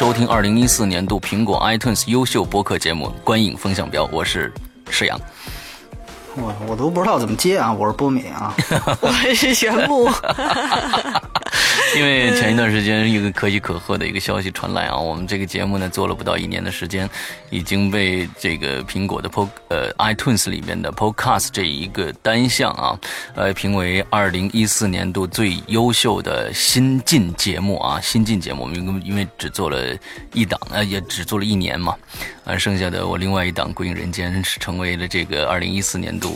收听二零一四年度苹果 iTunes 优秀播客节目《观影风向标》，我是施阳。我我都不知道怎么接啊！我是波米啊，我是玄木。因为前一段时间一个可喜可贺的一个消息传来啊，我们这个节目呢做了不到一年的时间，已经被这个苹果的 Pod 呃 iTunes 里面的 Podcast 这一个单项啊，呃评为二零一四年度最优秀的新晋节目啊，新晋节目，我们因为因为只做了一档呃也只做了一年嘛，啊剩下的我另外一档《归隐人间》是成为了这个二零一四年度。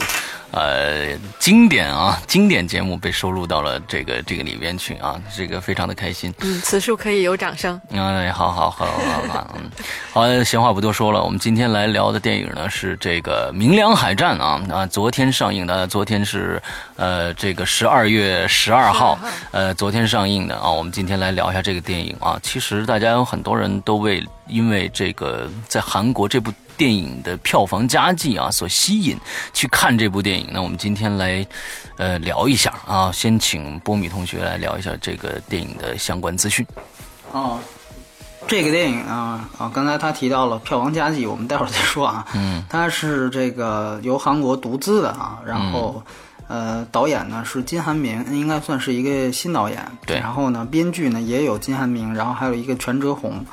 呃，经典啊，经典节目被收录到了这个这个里边去啊，这个非常的开心。嗯，此处可以有掌声。哎，好好好好好，嗯，好，闲话不多说了，我们今天来聊的电影呢是这个《明良海战》啊啊，昨天上映的，昨天是呃这个十二月十二号，呃，昨天上映的啊，我们今天来聊一下这个电影啊。其实大家有很多人都为因为这个在韩国这部。电影的票房佳绩啊，所吸引去看这部电影。那我们今天来，呃，聊一下啊。先请波米同学来聊一下这个电影的相关资讯。哦，这个电影啊啊，刚才他提到了票房佳绩，我们待会儿再说啊。嗯。它是这个由韩国独资的啊，然后呃，导演呢是金韩明，应该算是一个新导演。对。然后呢，编剧呢也有金韩明，然后还有一个全哲宏。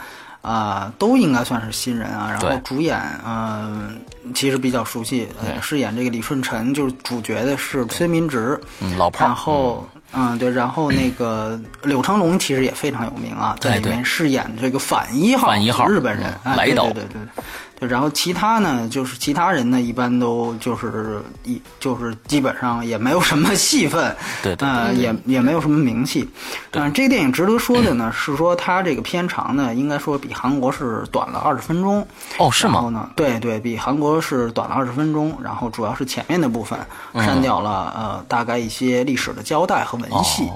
啊，都应该算是新人啊。然后主演，嗯，其实比较熟悉，饰演这个李舜臣，就是主角的是崔民植，嗯，老炮。然后，嗯，对，然后那个柳成龙其实也非常有名啊，在里面饰演这个反一号，反一号日本人，来导，对对对。然后其他呢，就是其他人呢，一般都就是一就是基本上也没有什么戏份，对对，呃，也也没有什么名气。但，这个电影值得说的呢，是说它这个片长呢，应该说比韩国是短了二十分钟。哦，是吗？然后呢，对对，比韩国是短了二十分钟。然后主要是前面的部分删掉了，呃，大概一些历史的交代和文戏。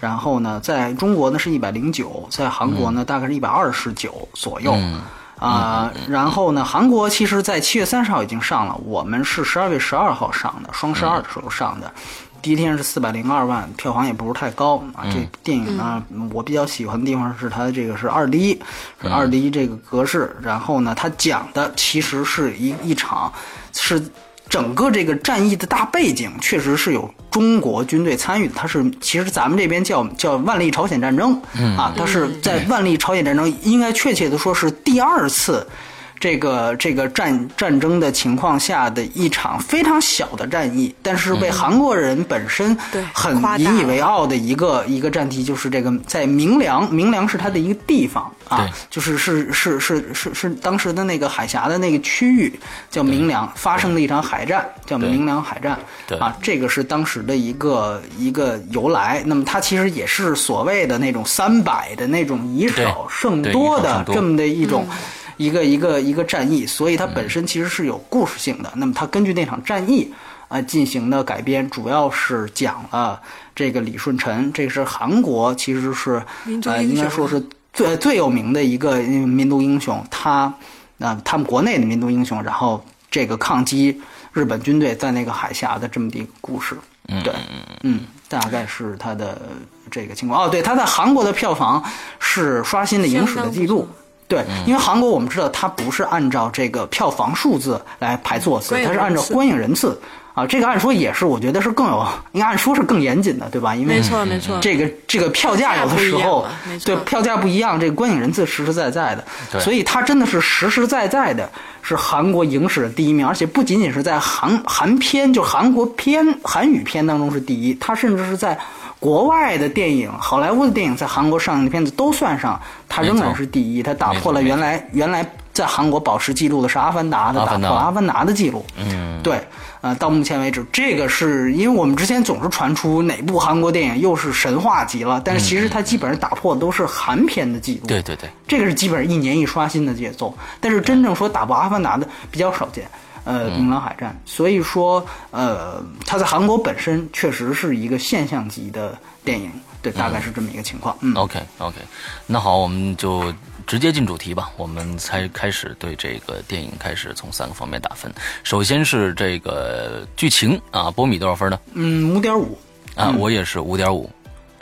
然后呢，在中国呢是一百零九，在韩国呢大概是一百二十九左右。啊，然后呢？韩国其实，在七月三十号已经上了，我们是十二月十二号上的，双十二的时候上的。第一天是四百零二万，票房也不是太高啊。这电影呢，我比较喜欢的地方是它这个是二 D，是二 D 这个格式。然后呢，它讲的其实是一一场是。整个这个战役的大背景确实是有中国军队参与的，它是其实咱们这边叫叫万历朝鲜战争，啊，它是在万历朝鲜战争，应该确切的说是第二次。这个这个战战争的情况下的一场非常小的战役，但是被韩国人本身很引以为傲的一个一个战题，就是这个在明良，明良是它的一个地方啊，就是是是是是是当时的那个海峡的那个区域叫明良，发生的一场海战叫明良海战，啊，这个是当时的一个一个由来。那么它其实也是所谓的那种三百的那种以少胜多的这么的一种。一个一个一个战役，所以它本身其实是有故事性的。那么它根据那场战役啊进行的改编，主要是讲了这个李舜臣，这是韩国其实是呃应该说是最最有名的一个民族英雄。他啊他们国内的民族英雄，然后这个抗击日本军队在那个海峡的这么的一个故事。对，嗯，大概是他的这个情况。哦，对，他在韩国的票房是刷新了影史的记录。对，因为韩国我们知道它不是按照这个票房数字来排座次，它是按照观影人次啊。这个按说也是，我觉得是更有，应该按说是更严谨的，对吧？因为没错没错，这个这个票价有的时候对票价不一样，这个观影人次实实在在的，所以它真的是实实在在的是韩国影史的第一名，而且不仅仅是在韩韩片，就韩国片韩语片当中是第一，它甚至是在。国外的电影，好莱坞的电影在韩国上映的片子都算上，它仍然是第一。它打破了原来原来在韩国保持记录的是《阿凡达》的打破《阿凡达》的记录。嗯，对，呃，到目前为止，这个是因为我们之前总是传出哪部韩国电影又是神话级了，但是其实它基本上打破的都是韩片的记录。对对对，这个是基本上一年一刷新的节奏，但是真正说打破《阿凡达》的比较少见。呃，明狼海战，所以说，呃，它在韩国本身确实是一个现象级的电影，对，大概是这么一个情况。嗯，OK OK，那好，我们就直接进主题吧，我们才开始对这个电影开始从三个方面打分。首先是这个剧情啊，波米多少分呢？嗯，五点五。啊，我也是五点五。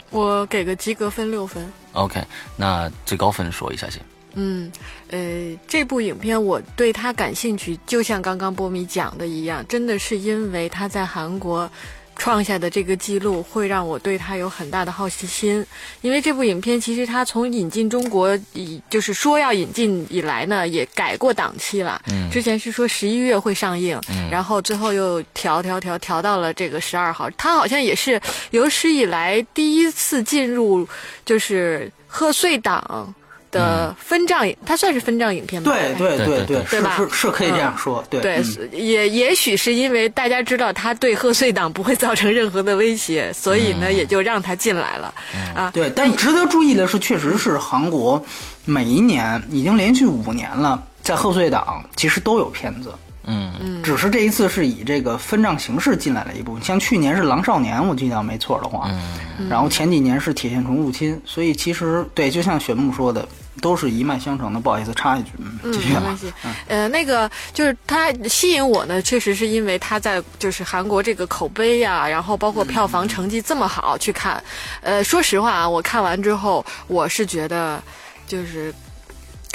我给个及格分六分。OK，那最高分说一下先。嗯，呃，这部影片我对它感兴趣，就像刚刚波米讲的一样，真的是因为他在韩国创下的这个记录，会让我对他有很大的好奇心。因为这部影片其实它从引进中国以就是说要引进以来呢，也改过档期了。嗯，之前是说十一月会上映，嗯然后最后又调调调调到了这个十二号。它好像也是有史以来第一次进入就是贺岁档。的分账，它算是分账影片吧？对对对对，是是是可以这样说。对对，也也许是因为大家知道他对贺岁档不会造成任何的威胁，所以呢也就让他进来了啊。对，但值得注意的是，确实是韩国每一年已经连续五年了，在贺岁档其实都有片子。嗯嗯，只是这一次是以这个分账形式进来了一部分，像去年是《狼少年》，我记得没错的话，嗯，然后前几年是《铁线虫入侵》，所以其实对，就像雪木说的，都是一脉相承的。不好意思，插一句，嗯，没关系。呃，那个就是它吸引我呢，确实是因为它在就是韩国这个口碑呀，然后包括票房成绩这么好去看。呃，说实话啊，我看完之后，我是觉得就是。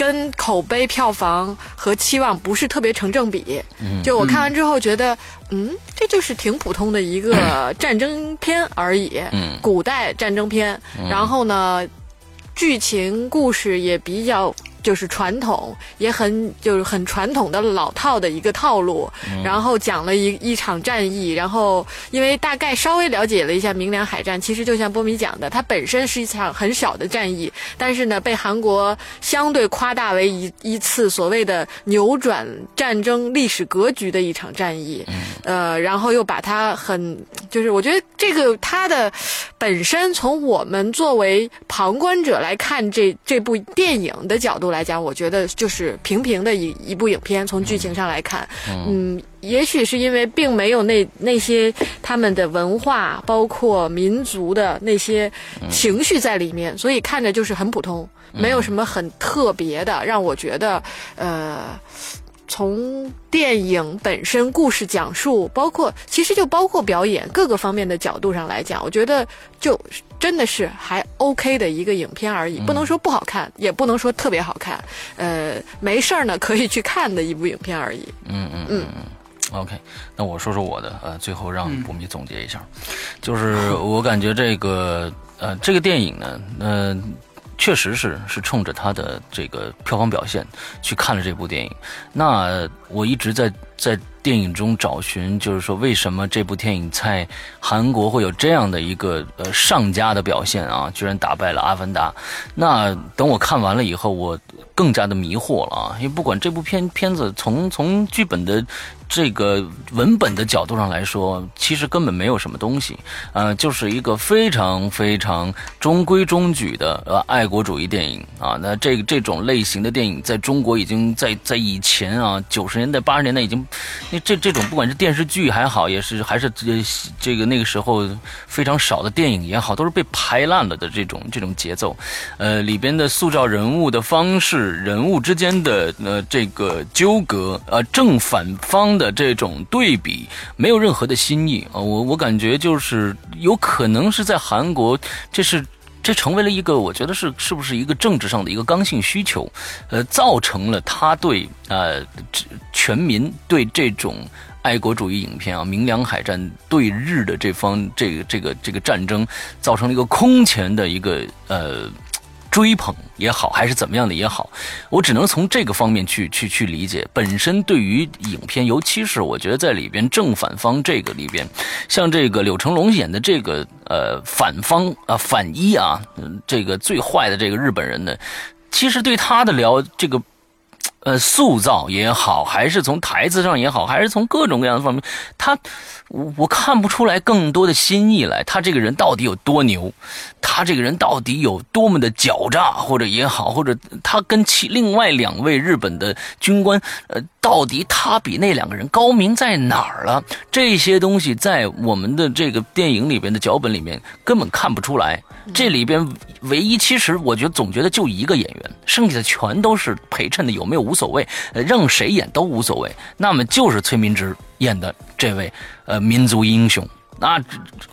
跟口碑、票房和期望不是特别成正比。就我看完之后觉得，嗯，这就是挺普通的一个战争片而已，古代战争片。然后呢，剧情故事也比较。就是传统，也很就是很传统的老套的一个套路，然后讲了一一场战役，然后因为大概稍微了解了一下明良海战，其实就像波米讲的，它本身是一场很小的战役，但是呢，被韩国相对夸大为一一次所谓的扭转战争历史格局的一场战役，呃，然后又把它很就是我觉得这个它的本身从我们作为旁观者来看这这部电影的角度。来讲，我觉得就是平平的一一部影片。从剧情上来看，嗯，也许是因为并没有那那些他们的文化，包括民族的那些情绪在里面，所以看着就是很普通，没有什么很特别的，让我觉得，呃。从电影本身、故事讲述，包括其实就包括表演各个方面的角度上来讲，我觉得就真的是还 OK 的一个影片而已，不能说不好看，也不能说特别好看，呃，没事儿呢可以去看的一部影片而已。嗯嗯嗯嗯，OK，那我说说我的，呃，最后让博米总结一下，就是我感觉这个呃这个电影呢，嗯。确实是是冲着他的这个票房表现去看了这部电影。那我一直在在电影中找寻，就是说为什么这部电影在韩国会有这样的一个呃上佳的表现啊？居然打败了《阿凡达》。那等我看完了以后，我更加的迷惑了啊！因为不管这部片片子从从剧本的。这个文本的角度上来说，其实根本没有什么东西，呃，就是一个非常非常中规中矩的呃爱国主义电影啊。那这这种类型的电影，在中国已经在在以前啊，九十年代八十年代已经，那这这种不管是电视剧还好，也是还是这这个那个时候非常少的电影也好，都是被拍烂了的这种这种节奏，呃，里边的塑造人物的方式，人物之间的呃这个纠葛，呃正反方。的的这种对比没有任何的新意啊，我我感觉就是有可能是在韩国，这是这成为了一个我觉得是是不是一个政治上的一个刚性需求，呃，造成了他对呃全民对这种爱国主义影片啊，明良海战对日的这方这个这个这个战争，造成了一个空前的一个呃。追捧也好，还是怎么样的也好，我只能从这个方面去去去理解。本身对于影片，尤其是我觉得在里边正反方这个里边，像这个柳成龙演的这个呃反方啊反一啊，这个最坏的这个日本人呢，其实对他的了这个呃塑造也好，还是从台词上也好，还是从各种各样的方面，他我我看不出来更多的新意来。他这个人到底有多牛？他这个人到底有多么的狡诈，或者也好，或者他跟其另外两位日本的军官，呃，到底他比那两个人高明在哪儿了？这些东西在我们的这个电影里边的脚本里面根本看不出来。这里边唯一其实我觉得总觉得就一个演员，剩下的全都是陪衬的，有没有无所谓，任谁演都无所谓。那么就是崔明植演的这位呃民族英雄。那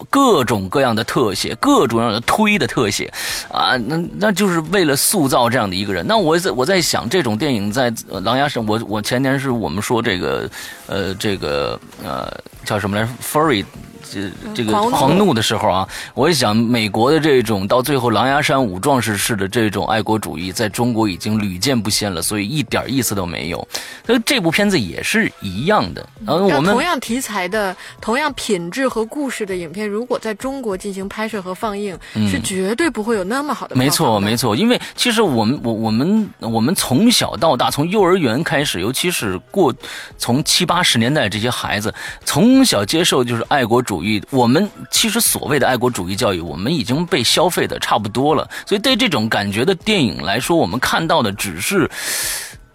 各种各样的特写，各种各样的推的特写，啊，那那就是为了塑造这样的一个人。那我在我在想，这种电影在《狼牙山》，我我前年是我们说这个，呃，这个呃叫什么来，Furry。这这个狂怒的时候啊，我也想美国的这种到最后狼牙山五壮士式的这种爱国主义，在中国已经屡见不鲜了，所以一点意思都没有。所以这部片子也是一样的。然后我们同样题材的、同样品质和故事的影片，如果在中国进行拍摄和放映，是绝对不会有那么好的。没错，没错。因为其实我们我我们我们从小到大，从幼儿园开始，尤其是过从七八十年代这些孩子从小接受就是爱国主。主义，我们其实所谓的爱国主义教育，我们已经被消费的差不多了。所以对这种感觉的电影来说，我们看到的只是，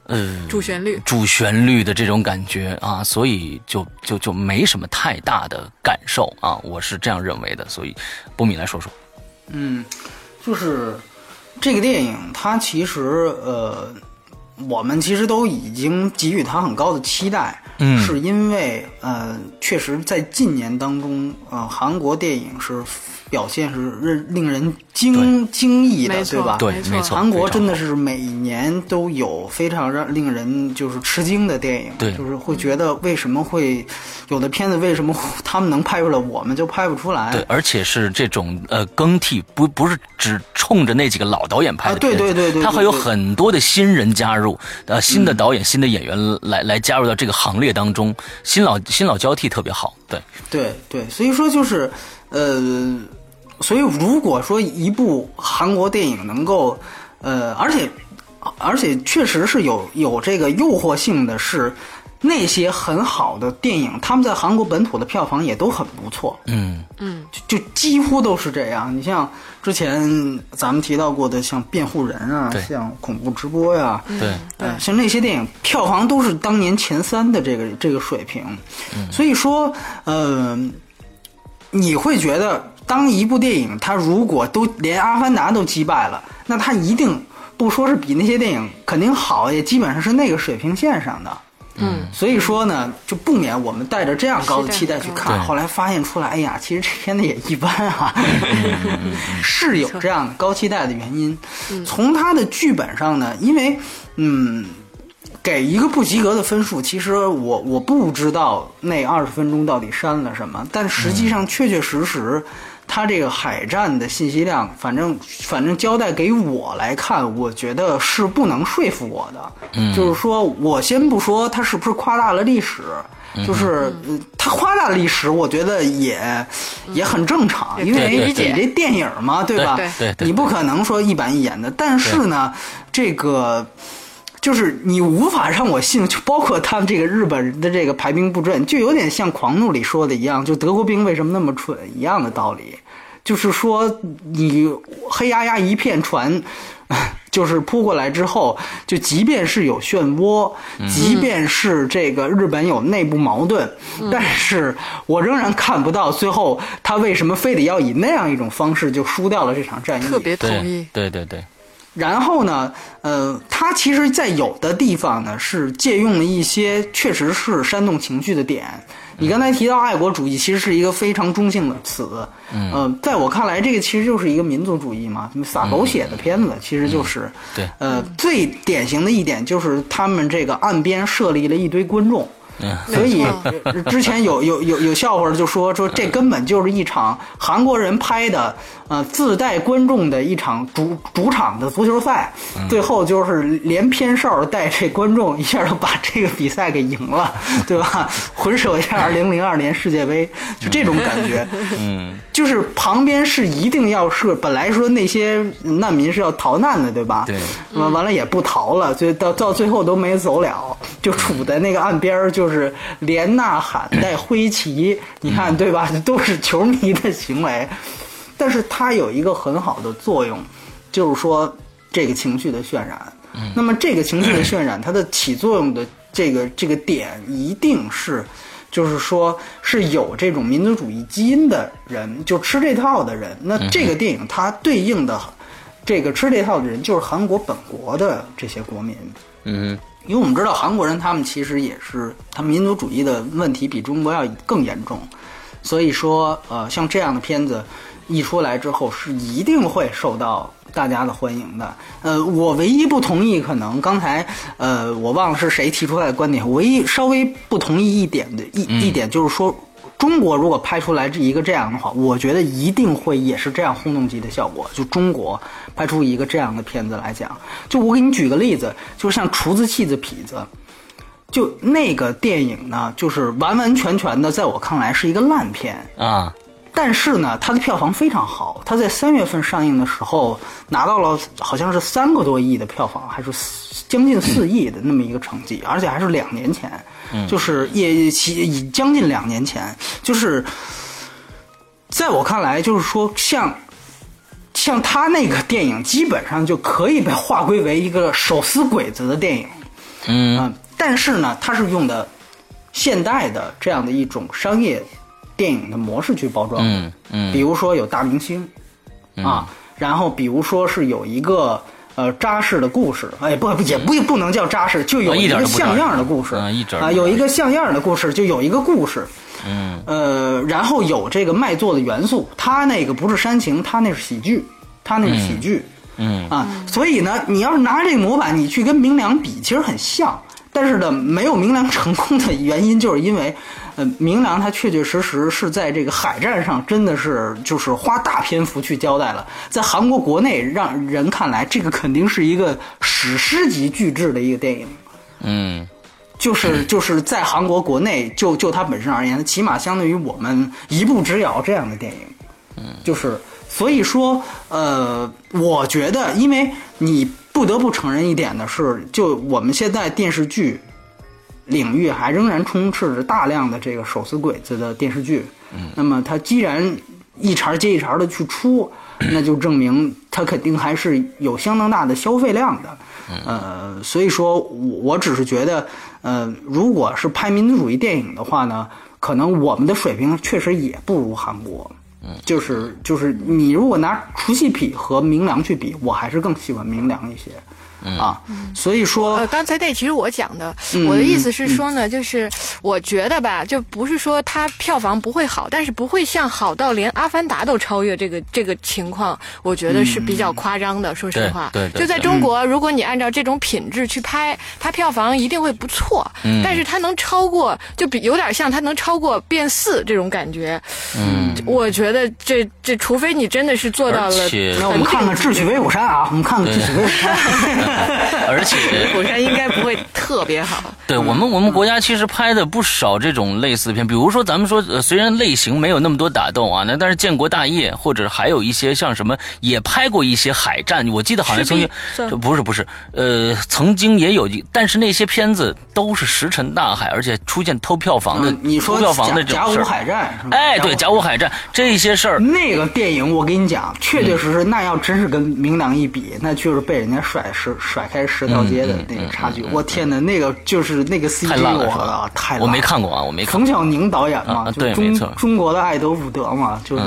呃，主旋律，主旋律的这种感觉啊，所以就就就没什么太大的感受啊，我是这样认为的。所以，波米来说说，嗯，就是这个电影，它其实呃，我们其实都已经给予它很高的期待。嗯，是因为呃，确实在近年当中，呃，韩国电影是表现是令令人惊惊异的，对吧？对，没错。韩国真的是每年都有非常让令人就是吃惊的电影，对，就是会觉得为什么会有的片子为什么他们能拍出来，我们就拍不出来？对，而且是这种呃更替，不不是只冲着那几个老导演拍的，对对对对，他会有很多的新人加入，呃，新的导演、新的演员来来加入到这个行列。当中新老新老交替特别好，对对对，所以说就是呃，所以如果说一部韩国电影能够呃，而且而且确实是有有这个诱惑性的是。那些很好的电影，他们在韩国本土的票房也都很不错。嗯嗯，就就几乎都是这样。你像之前咱们提到过的，像《辩护人》啊，像《恐怖直播》呀，对，呃，像那些电影票房都是当年前三的这个这个水平。所以说，呃，你会觉得，当一部电影它如果都连《阿凡达》都击败了，那它一定不说是比那些电影肯定好，也基本上是那个水平线上的。嗯，所以说呢，就不免我们带着这样高的期待去看，后来发现出来，哎呀，其实这片子也一般啊，是有这样的高期待的原因。从它的剧本上呢，因为嗯，给一个不及格的分数，其实我我不知道那二十分钟到底删了什么，但实际上确确实实。他这个海战的信息量，反正反正交代给我来看，我觉得是不能说服我的。嗯，就是说我先不说他是不是夸大了历史，就是他夸大历史，我觉得也也很正常，因为你这电影嘛，对吧？对对，你不可能说一板一眼的。但是呢，这个。就是你无法让我信，就包括他们这个日本人的这个排兵布阵，就有点像《狂怒》里说的一样，就德国兵为什么那么蠢一样的道理。就是说，你黑压压一片船，就是扑过来之后，就即便是有漩涡，即便是这个日本有内部矛盾，但是我仍然看不到最后他为什么非得要以那样一种方式就输掉了这场战役。特别同意，对对对。然后呢，呃，他其实，在有的地方呢，是借用了一些确实是煽动情绪的点。你刚才提到爱国主义，其实是一个非常中性的词。嗯，在我看来，这个其实就是一个民族主义嘛，撒狗血的片子，其实就是。对。呃，最典型的一点就是他们这个岸边设立了一堆观众。所以之前有有有有笑话就说说这根本就是一场韩国人拍的，呃，自带观众的一场主主场的足球赛，最后就是连偏哨带这观众一下就把这个比赛给赢了，对吧？回首一下二零零二年世界杯，就这种感觉，嗯，就是旁边是一定要设本来说那些难民是要逃难的，对吧？对，完完了也不逃了，就到到最后都没走了，就杵在那个岸边儿，就是连呐喊带挥旗，你看对吧？都是球迷的行为，但是它有一个很好的作用，就是说这个情绪的渲染。那么这个情绪的渲染，它的起作用的这个这个点一定是，就是说是有这种民族主义基因的人，就吃这套的人。那这个电影它对应的这个吃这套的人，就是韩国本国的这些国民。嗯因为我们知道韩国人他们其实也是他们民族主义的问题比中国要更严重，所以说呃像这样的片子一出来之后是一定会受到大家的欢迎的。呃，我唯一不同意可能刚才呃我忘了是谁提出来的观点，唯一稍微不同意一点的一、一点就是说。中国如果拍出来这一个这样的话，我觉得一定会也是这样轰动级的效果。就中国拍出一个这样的片子来讲，就我给你举个例子，就像厨子、戏子、痞子，就那个电影呢，就是完完全全的，在我看来是一个烂片。啊，但是呢，它的票房非常好，它在三月份上映的时候拿到了好像是三个多亿的票房，还是将近四亿的那么一个成绩，而且还是两年前，就是也其将近两年前，就是在我看来，就是说像。像他那个电影，基本上就可以被划归为一个手撕鬼子的电影，嗯。嗯，但是呢，它是用的现代的这样的一种商业电影的模式去包装的，嗯嗯。比如说有大明星，啊，然后比如说是有一个呃扎实的故事，哎，不不也不不能叫扎实，就有啊一点个像样的故事，啊有一个像样的故事，就有一个故事，嗯。呃，然后有这个卖座的元素，他那个不是煽情，他那是喜剧，他那是喜剧，嗯啊，所以呢，你要是拿这个模板，你去跟明良比，其实很像。但是呢，没有明良成功的原因，就是因为，呃，明良他确确实实是在这个海战上真的是就是花大篇幅去交代了，在韩国国内让人看来，这个肯定是一个史诗级巨制的一个电影。嗯就是就是在韩国国内，就就它本身而言，起码相对于我们一步之遥这样的电影，嗯，就是所以说，呃，我觉得，因为你不得不承认一点的是，就我们现在电视剧领域还仍然充斥着大量的这个手撕鬼子的电视剧，嗯，那么它既然一茬接一茬的去出，那就证明它肯定还是有相当大的消费量的，呃，所以说我我只是觉得，呃，如果是拍民族主义电影的话呢，可能我们的水平确实也不如韩国。就是就是你如果拿除夕比和明良去比，我还是更喜欢明良一些，啊，所以说呃，刚才那其实我讲的，嗯我的意思是说呢，就是我觉得吧，就不是说它票房不会好，但是不会像好到连《阿凡达》都超越这个这个情况，我觉得是比较夸张的。说实话，对对对就在中国，如果你按照这种品质去拍，它票房一定会不错，嗯但是它能超过，就比有点像它能超过《变四》这种感觉。嗯，我觉得这这，除非你真的是做到了那我们看看《智取威虎山》啊，我们看看《智取威虎山》。而且 火山应该不会特别好。对我们，我们国家其实拍的不少这种类似的片，比如说咱们说，呃，虽然类型没有那么多打斗啊，那但是建国大业或者还有一些像什么也拍过一些海战，我记得好像曾经不是不是，呃，曾经也有一，但是那些片子都是石沉大海，而且出现偷票房的，嗯你说偷票房的甲甲午这种事儿。海战？哎，对，甲午海战这些事儿，那个电影，我跟你讲，确确实实，那要真是跟明良一比，那就是被人家甩石甩开十条街的那个差距。我天哪，那个就是那个 CG，太我太烂我了没看过啊，我没看冯小宁导演嘛，啊就中对没错。中国的爱德伍德嘛，就是，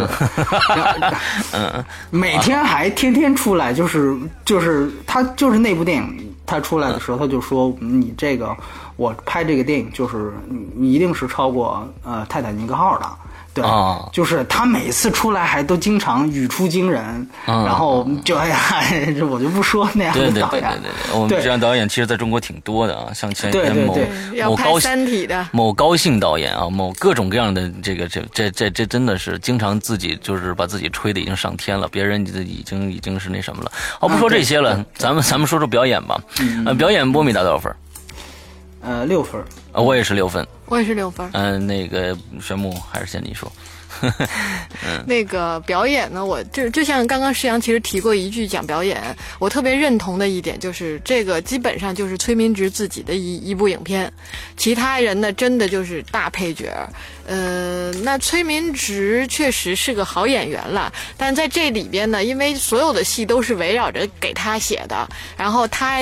嗯，每天还天天出来，就是就是他就是那部电影他出来的时候，他就说你这个我拍这个电影就是你你一定是超过呃泰坦尼克号的。对，啊。就是他每次出来还都经常语出惊人，嗯然后就哎呀，这我就不说那样对的导演，对对对对对，我们这样导演其实在中国挺多的啊，像前几天某某高三体》的，某高兴导演啊，某各种各样的这个这这这这真的是经常自己就是把自己吹的已经上天了，别人已经已经是那什么了。好，不说这些了，咱们咱们说说表演吧。呃，表演波米打多少分？呃，六分儿。呃，我也是六分。我也是六分。嗯、那个玄木还是先你说。那个表演呢，我就就像刚刚石阳其实提过一句讲表演，我特别认同的一点就是这个基本上就是崔明植自己的一一部影片，其他人呢真的就是大配角。呃，那崔明植确实是个好演员了，但在这里边呢，因为所有的戏都是围绕着给他写的，然后他，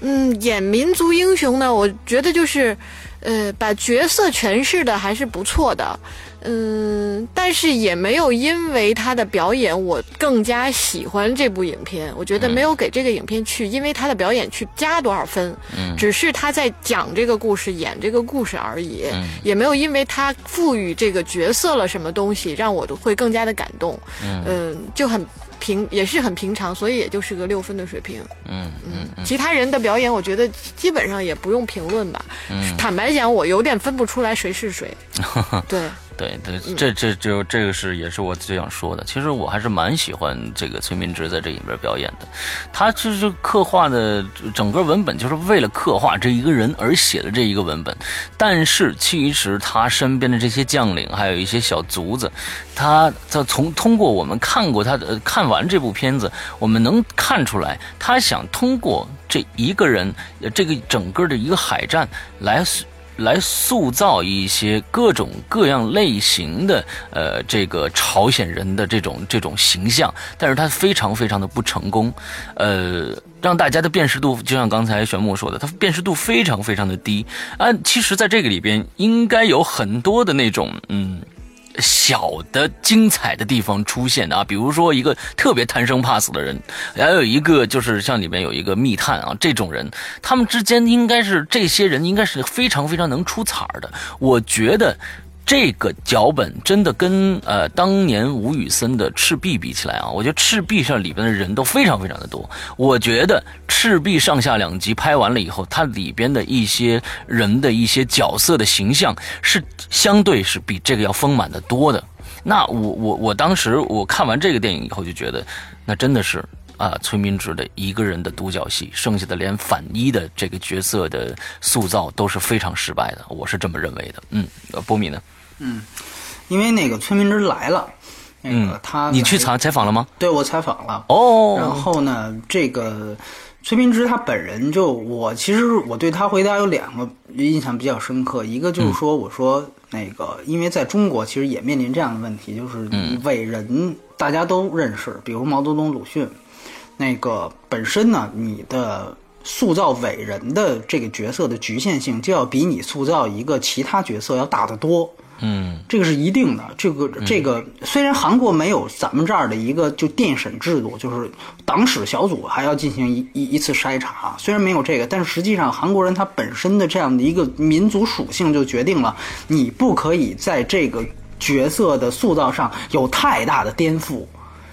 嗯，演民族英雄呢，我觉得就是，呃，把角色诠释的还是不错的。嗯，但是也没有因为他的表演，我更加喜欢这部影片。我觉得没有给这个影片去因为他的表演去加多少分，嗯只是他在讲这个故事、演这个故事而已，嗯也没有因为他赋予这个角色了什么东西，让我会更加的感动。嗯、就很平，也是很平常，所以也就是个六分的水平。嗯嗯其他人的表演，我觉得基本上也不用评论吧。嗯坦白讲，我有点分不出来谁是谁。对。对对，这这就这个是也是我最想说的。其实我还是蛮喜欢这个崔明植在这里边表演的，他就是刻画的整个文本就是为了刻画这一个人而写的这一个文本。但是其实他身边的这些将领，还有一些小卒子，他他从通过我们看过他的看完这部片子，我们能看出来，他想通过这一个人，呃这个整个的一个海战来。来塑造一些各种各样类型的呃这个朝鲜人的这种这种形象，但是他非常非常的不成功，呃，让大家的辨识度就像刚才玄牧说的，他辨识度非常非常的低啊。其实，在这个里边应该有很多的那种嗯。小的精彩的地方出现的啊，比如说一个特别贪生怕死的人，还有一个就是像里面有一个密探啊，这种人，他们之间应该是这些人应该是非常非常能出彩的。我觉得这个脚本真的跟呃当年吴宇森的《赤壁》比起来啊，我觉得《赤壁》上里边的人都非常非常的多。我觉得《赤壁》上下两集拍完了以后，它里边的一些人的一些角色的形象是相对是比这个要丰满的多的。那我我我当时我看完这个电影以后就觉得，那真的是啊，崔明植的一个人的独角戏，剩下的连反一的这个角色的塑造都是非常失败的，我是这么认为的。嗯，波米呢？因为那个崔明之来了，那嗯个他你去采采访了吗？对我采访了，哦，然后呢，这个崔明之他本人就我其实我对他回答有两个印象比较深刻，一个就是说我说那个因为在中国其实也面临这样的问题，就是伟人大家都认识，比如毛泽东、鲁迅，那个本身呢你的。塑造伟人的这个角色的局限性，就要比你塑造一个其他角色要大得多。嗯这个是一定的。这个这个虽然韩国没有咱们这儿的一个就电审制度，就是党史小组还要进行一一一次筛查，虽然没有这个，但是实际上韩国人他本身的这样的一个民族属性就决定了你不可以在这个角色的塑造上有太大的颠覆。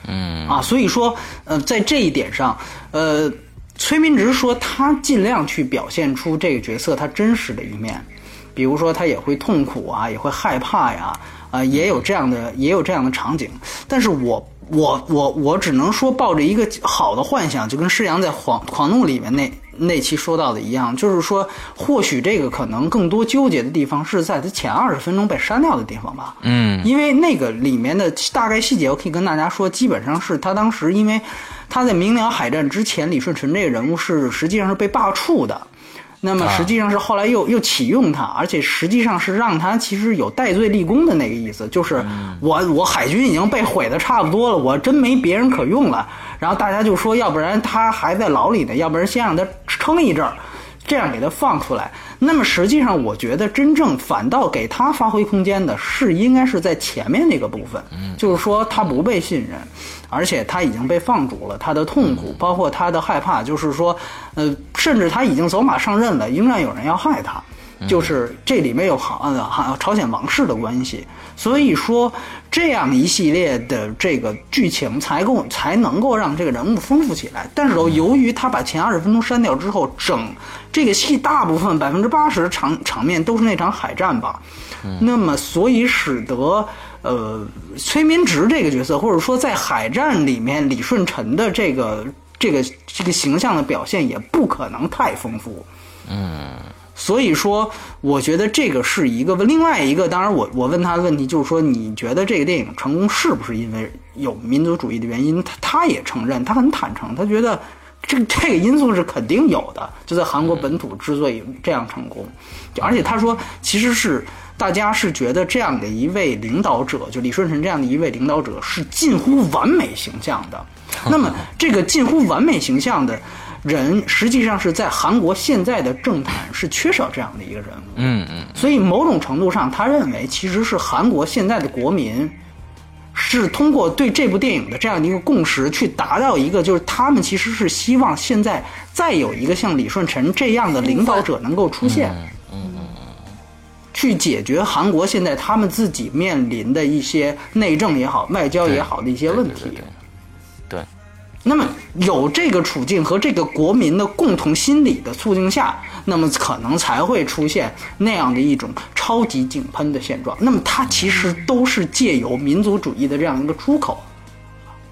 嗯啊，所以说，呃，在这一点上，呃，崔明植说他尽量去表现出这个角色他真实的一面，比如说他也会痛苦啊，也会害怕呀，啊、也有这样的也有这样的场景。但是我我我我只能说抱着一个好的幻想，就跟施洋在《狂狂怒》里面那那期说到的一样，就是说或许这个可能更多纠结的地方是在他前二十分钟被删掉的地方吧。嗯因为那个里面的大概细节，我可以跟大家说，基本上是他当时因为他在明辽海战之前，李舜臣这个人物是实际上是被罢黜的。那么实际上是后来又又启用他，而且实际上是让他其实有戴罪立功的那个意思，就是我我海军已经被毁的差不多了，我真没别人可用了。然后大家就说，要不然他还在牢里呢，要不然先让他撑一阵儿，这样给他放出来。那么实际上，我觉得真正反倒给他发挥空间的是应该是在前面那个部分，就是说他不被信任，而且他已经被放逐了，他的痛苦，包括他的害怕，就是说，呃，甚至他已经走马上任了，仍然有人要害他。就是这里面有韩呃朝鲜王室的关系，所以说这样一系列的这个剧情才够才能够让这个人物丰富起来。但是由于他把前二十分钟删掉之后，整这个戏大部分百分之八十场场面都是那场海战吧，那么所以使得呃崔民植这个角色，或者说在海战里面李舜臣的这个这个这个形象的表现也不可能太丰富。嗯。所以说，我觉得这个是一个另外一个。当然，我我问他的问题就是说，你觉得这个电影成功是不是因为有民族主义的原因？他他也承认，他很坦诚，他觉得这这个因素是肯定有的。就在韩国本土之所以这样成功，而且他说，其实是大家是觉得这样的一位领导者，就李舜臣这样的一位领导者是近乎完美形象的。那么，这个近乎完美形象的。人实际上是在韩国现在的政坛是缺少这样的一个人物，嗯嗯，所以某种程度上，他认为其实是韩国现在的国民是通过对这部电影的这样的一个共识，去达到一个就是他们其实是希望现在再有一个像李舜臣这样的领导者能够出现，嗯嗯嗯，去解决韩国现在他们自己面临的一些内政也好、外交也好的一些问题。对那么有这个处境和这个国民的共同心理的促进下，那么可能才会出现那样的一种超级井喷的现状。那么它其实都是借由民族主义的这样一个出口，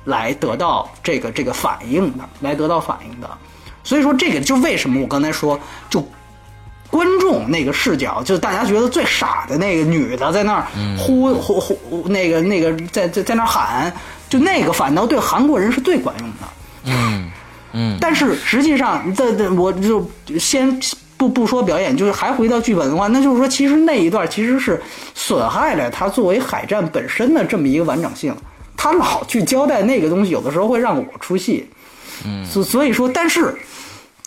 来得到这个这个反应的，来得到反应的。所以说这个就为什么我刚才说，就观众那个视角，就大家觉得最傻的那个女的在那儿呼呼呼，那个那个在在在那儿喊。就那个反倒对韩国人是最管用的，嗯嗯，但是实际上，这这我就先不不说表演，就是还回到剧本的话，那就是说，其实那一段其实是损害了他作为海战本身的这么一个完整性。他老去交代那个东西，有的时候会让我出戏。嗯，所所以说，但是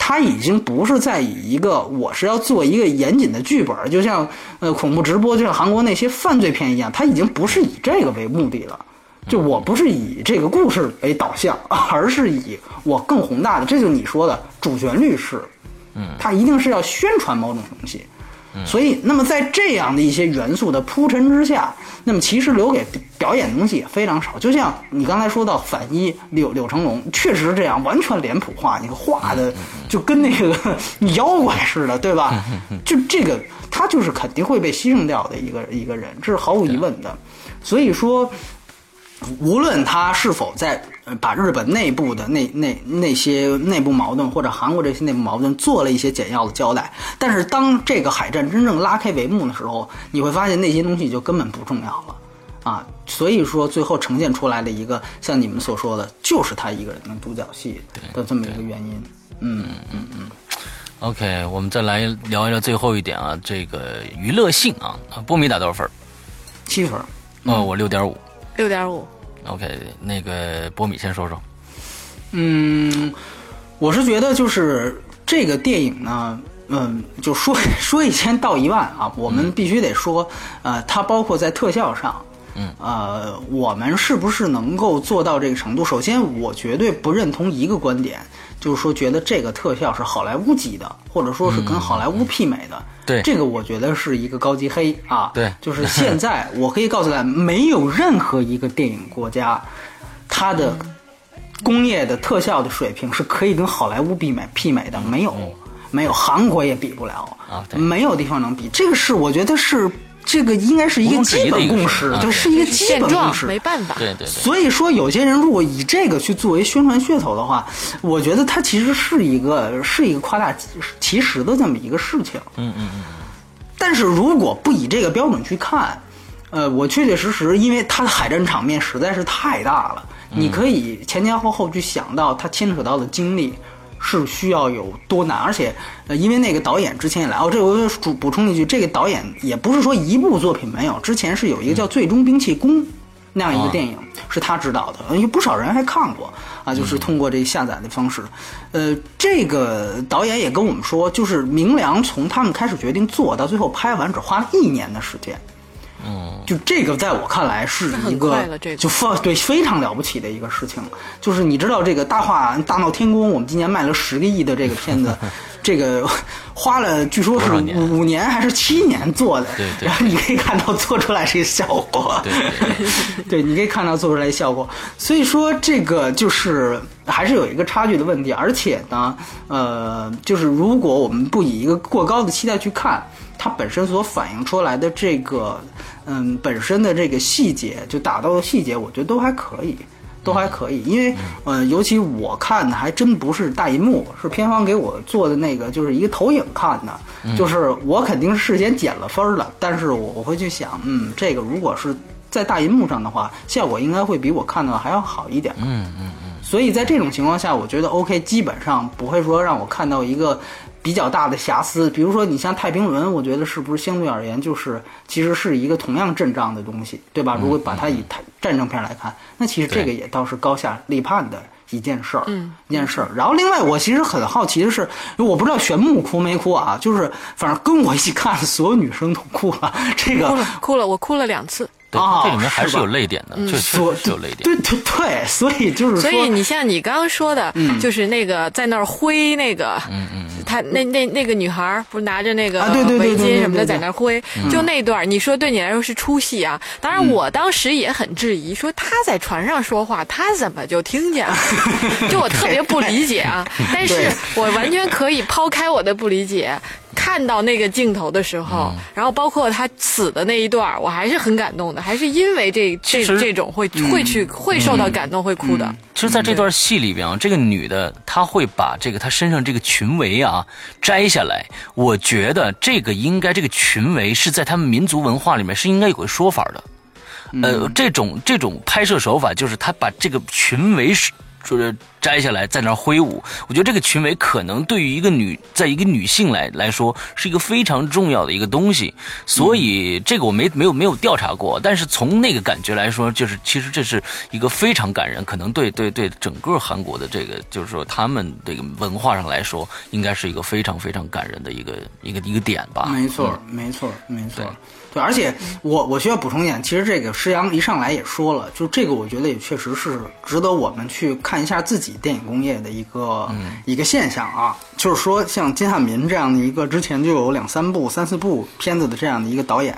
他已经不是在以一个我是要做一个严谨的剧本，就像呃恐怖直播，就像韩国那些犯罪片一样，他已经不是以这个为目的了。就我不是以这个故事为导向，而是以我更宏大的，这就是你说的主旋律是，嗯，他一定是要宣传某种东西，所以那么在这样的一些元素的铺陈之下，那么其实留给表演的东西也非常少。就像你刚才说到反一柳柳成龙，确实这样完全脸谱化，你画的就跟那个妖怪似的，对吧？就这个他就是肯定会被牺牲掉的一个一个人，这是毫无疑问的。所以说。无论他是否在把日本内部的那那那些内部矛盾或者韩国这些内部矛盾做了一些简要的交代，但是当这个海战真正拉开帷幕的时候，你会发现那些东西就根本不重要了，啊，所以说最后呈现出来的一个像你们所说的，就是他一个人的独角戏的这么一个原因。嗯嗯嗯。OK，我们再来聊一聊最后一点啊，这个娱乐性啊，波米打多少分？七分。哦，我六点五。六点五，OK，那个波米先说说。嗯，我是觉得就是这个电影呢，嗯，就说 说一千道一万啊，我们必须得说，呃，它包括在特效上，嗯，呃，我们是不是能够做到这个程度？首先，我绝对不认同一个观点。就是说，觉得这个特效是好莱坞级的，或者说是跟好莱坞媲美的。对，这个我觉得是一个高级黑啊。对，就是现在我可以告诉大家，没有任何一个电影国家，它的工业的特效的水平是可以跟好莱坞媲美媲美的，没有，没有，韩国也比不了啊，没有地方能比。这个是我觉得是。这个应该是一个基本共识，对，是一个基本共识，没办法。对对对。所以说，有些人如果以这个去作为宣传噱头的话，我觉得它其实是一个是一个夸大其实的这么一个事情。嗯嗯嗯。但是如果不以这个标准去看，呃，我确确实实，因为它的海战场面实在是太大了，你可以前前后后去想到它牵扯到的经历。是需要有多难，而且，呃，因为那个导演之前也来哦，这我补补充一句，这个导演也不是说一部作品没有，之前是有一个叫《最终兵器宫》那样一个电影，是他指导的，有不少人还看过啊，就是通过这下载的方式，呃，这个导演也跟我们说，就是明良从他们开始决定做到最后拍完，只花了一年的时间。嗯，就这个在我看来是一个就放对非常了不起的一个事情。就是你知道这个大话大闹天宫，我们今年卖了十个亿的这个片子，这个花了据说是五年还是七年做的，对对然后你可以看到做出来这个效果，对对 对，你可以看到做出来效果。所以说这个就是还是有一个差距的问题，而且呢，呃，就是如果我们不以一个过高的期待去看，它本身所反映出来的这个，嗯，本身的这个细节，就打斗的细节，我觉得都还可以。都还可以，因为，呃，尤其我看的还真不是大银幕，是片方给我做的那个，就是一个投影看的，就是我肯定是事先减了分儿了，但是我我会去想，嗯，这个如果是在大银幕上的话，效果应该会比我看到的还要好一点。嗯嗯嗯，所以在这种情况下，我觉得 OK，基本上不会说让我看到一个比较大的瑕疵。比如说你像太平轮，我觉得是不是相对而言就是其实是一个同样阵仗的东西，对吧？如果把它以战争片来看，那其实这个也倒是高下立判的。一件事儿，嗯，一件事儿。然后另外，我其实很好奇的是，我不知道玄木哭没哭啊？就是反正跟我一起看的所有女生都哭了。这个哭了，哭了，我哭了两次。对，啊这里面还是有泪点的，确确所实是有泪点。对对对，所以就是说，所以你像你刚刚说的，就是那个在那儿挥那个，嗯嗯，她那那那个女孩儿不是拿着那个啊对对对围对对巾什么的对对在那儿挥，就那段儿你说对你来说是出戏啊？当然，我当时也很质疑，说她在船上说话，她怎么就听见了？就我特别不理解啊！但是我完全可以抛开我的不理解。看到那个镜头的时候，然后包括他死的那一段儿，我还是很感动的，还是因为这这这种会会去会受到感动，会哭的。其实，在这段戏里边啊，这个女的她会把这个她身上这个裙围啊摘下来。我觉得这个应该这个裙围是在他们民族文化里面是应该有个说法的。呃，这种这种拍摄手法就是他把这个裙围是。就是摘下来在那儿挥舞，我觉得这个裙尾可能对于一个女，在一个女性来来说是一个非常重要的一个东西，所以这个我没没有没有调查过，但是从那个感觉来说，就是其实这是一个非常感人，可能对对对整个韩国的这个就是说他们这个文化上来说，应该是一个非常非常感人的一个一个一个点吧。没错，没错，没错。对，而且我我需要补充一点，其实这个施洋一上来也说了，就这个我觉得也确实是值得我们去看一下自己电影工业的一个、一个现象啊，就是说像金汉民这样的一个之前就有两三部、三四部片子的这样的一个导演，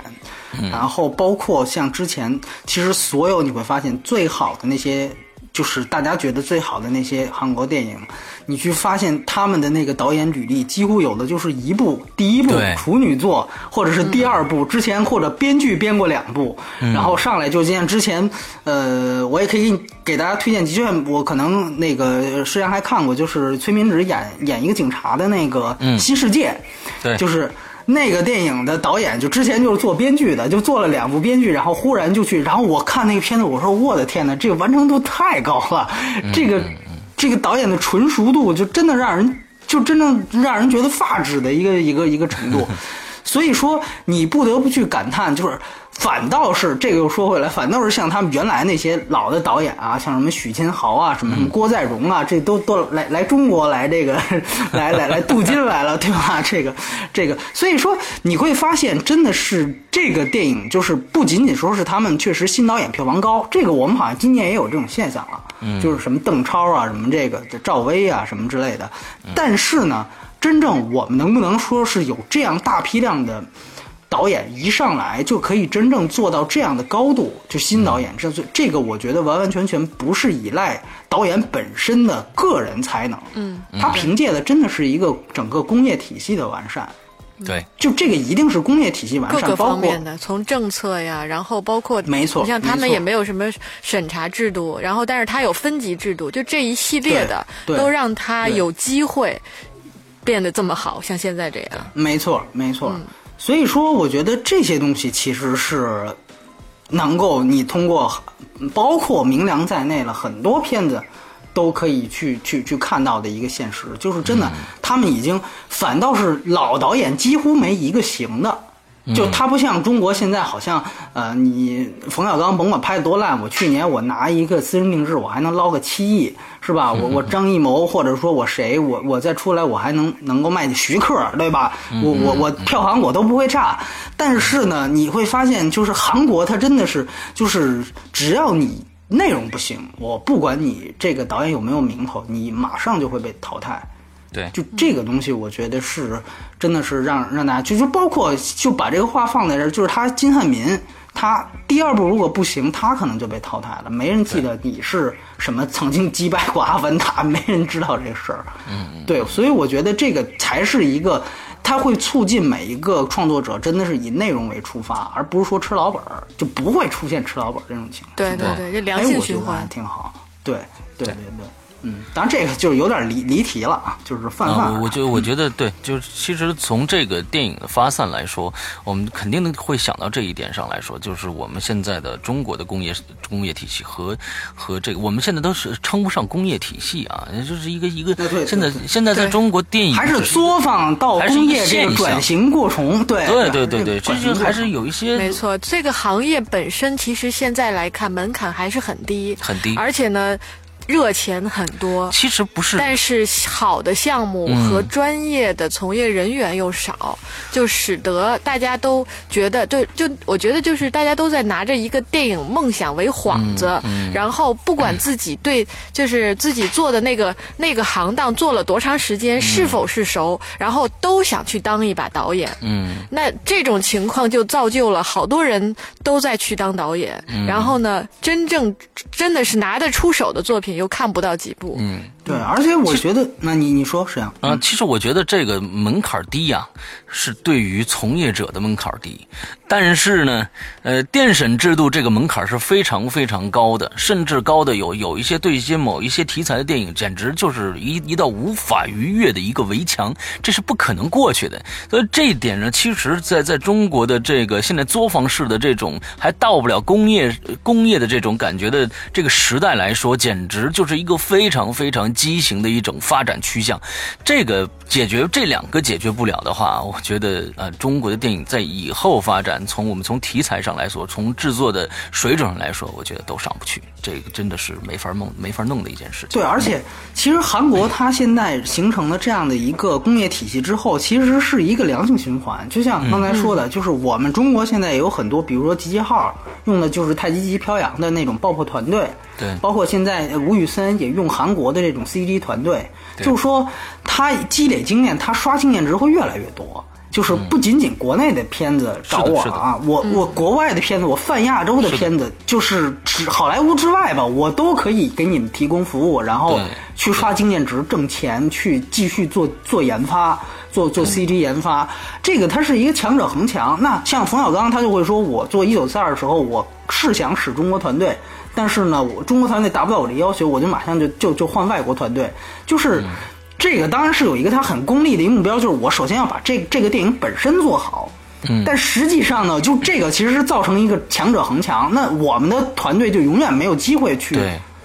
然后包括像之前其实所有你会发现最好的那些。就是大家觉得最好的那些韩国电影，你去发现他们的那个导演履历，几乎有的就是一部第一部处女作，或者是第二部之前或者编剧编过两部，然后上来就见之前，呃，我也可以给你给大家推荐，的确我可能那个之前还看过，就是崔明植演演一个警察的那个《新世界》，对。就是。那个电影的导演就之前就是做编剧的，就做了两部编剧，然后忽然就去，然后我看那个片子，我说我的天呐，这个完成度太高了，这个这个导演的纯熟度就真的让人就真正让人觉得发指的一个一个一个程度，所以说你不得不去感叹，就是反倒是这个又说回来，反倒是像他们原来那些老的导演啊，像什么许金豪啊，什么什么郭在荣啊，这都都来来中国来这个 来来来镀金来了，对吧？这个这个，所以说你会发现，真的是这个电影就是不仅仅说是他们确实新导演票房高，这个我们好像今年也有这种现象了，就是什么邓超啊，什么这个赵薇啊，什么之类的，但是呢。真正我们能不能说是有这样大批量的导演一上来就可以真正做到这样的高度？就新导演这这个，我觉得完完全全不是依赖导演本身的个人才能，嗯，他凭借的真的是一个整个工业体系的完善。对，就这个一定是工业体系完善，各方面的，从政策呀，然后包括没错你像他们也没有什么审查制度，然后但是他有分级制度，就这一系列的都让他有机会变得这么好，像现在这样。没错，没错。所以说，我觉得这些东西其实是能够你通过，包括明良在内了很多片子。都可以去去去看到的一个现实，就是真的，他们已经反倒是老导演几乎没一个行的，就他不像中国现在好像呃，你冯小刚甭管拍的多烂，我去年我拿一个私人定制，我还能捞个七亿，是吧？我我张艺谋或者说我谁，我我再出来我还能能够卖徐克，对吧？我我我票房我都不会差，但是呢，你会发现就是韩国它真的是就是只要你。内容不行，我不管你这个导演有没有名头，你马上就会被淘汰。对，就这个东西，我觉得是真的是让让大家就就包括就把这个话放在这儿，就是他金汉民，他第二部如果不行，他可能就被淘汰了，没人记得你是什么曾经击败过阿凡达，没人知道这事儿。嗯，对，所以我觉得这个才是一个。它会促进每一个创作者真的是以内容为出发，而不是说吃老本儿，就不会出现吃老本儿这种情况。对对对，这良性循环挺好。对对对对。嗯，当然这个就是有点离离题了啊，就是泛泛。我就我觉得对，就是其实从这个电影的发散来说，我们肯定会想到这一点上来说，就是我们现在的中国的工业工业体系和和这个我们现在都是称不上工业体系啊，就是一个一个现在现在在中国电影还是作坊到工业这个转型过程，对对对对对，这就还是有一些没错。这个行业本身其实现在来看门槛还是很低很低，而且呢。热钱很多，其实不是，但是好的项目和专业的从业人员又少，就使得大家都觉得，就就我觉得就是大家都在拿着一个电影梦想为幌子，然后不管自己对就是自己做的那个那个行当做了多长时间，是否是熟，然后都想去当一把导演。嗯，那这种情况就造就了好多人都在去当导演，然后呢，真正真的是拿得出手的作品。又看不到几部，嗯，对，而且我觉得，那你你说是啊？啊，其实我觉得这个门槛低呀，是对于从业者的门槛低。但是呢，呃，电审制度这个门槛是非常非常高的，甚至高的有有一些对一些某一些题材的电影，简直就是一一道无法逾越的一个围墙，这是不可能过去的。所以这一点呢，其实，在在中国的这个现在作坊式的这种还到不了工业工业的这种感觉的这个时代来说，简直就是一个非常非常畸形的一种发展趋向。这个解决这两个解决不了的话，我觉得呃，中国的电影在以后发展。从我们从题材上来说，从制作的水准上来说，我觉得都上不去。这个真的是没法弄、没法弄的一件事情。对，而且其实韩国它现在形成了这样的一个工业体系之后，其实是一个良性循环。就像刚才说的，就是我们中国现在也有很多，比如说集结号用的就是太极旗飘扬的那种爆破团队，对，包括现在吴宇森也用韩国的这种 CG 团队，就是说他积累经验，他刷经验值会越来越多。就是不仅仅国内的片子找我了啊，我我国外的片子，我泛亚洲的片子，就是好莱坞之外吧，我都可以给你们提供服务，然后去刷经验值挣钱，去继续做做研发，做做 CG 研发。这个它是一个强者恒强。那像冯小刚他就会说，我做一九四二的时候，我是想使中国团队，但是呢，我中国团队达不到我的要求，我就马上就就就换外国团队，就是。这个当然是有一个他很功利的一个目标，就是我首先要把这这个电影本身做好。嗯，但实际上呢，就这个其实是造成一个强者恒强，那我们的团队就永远没有机会去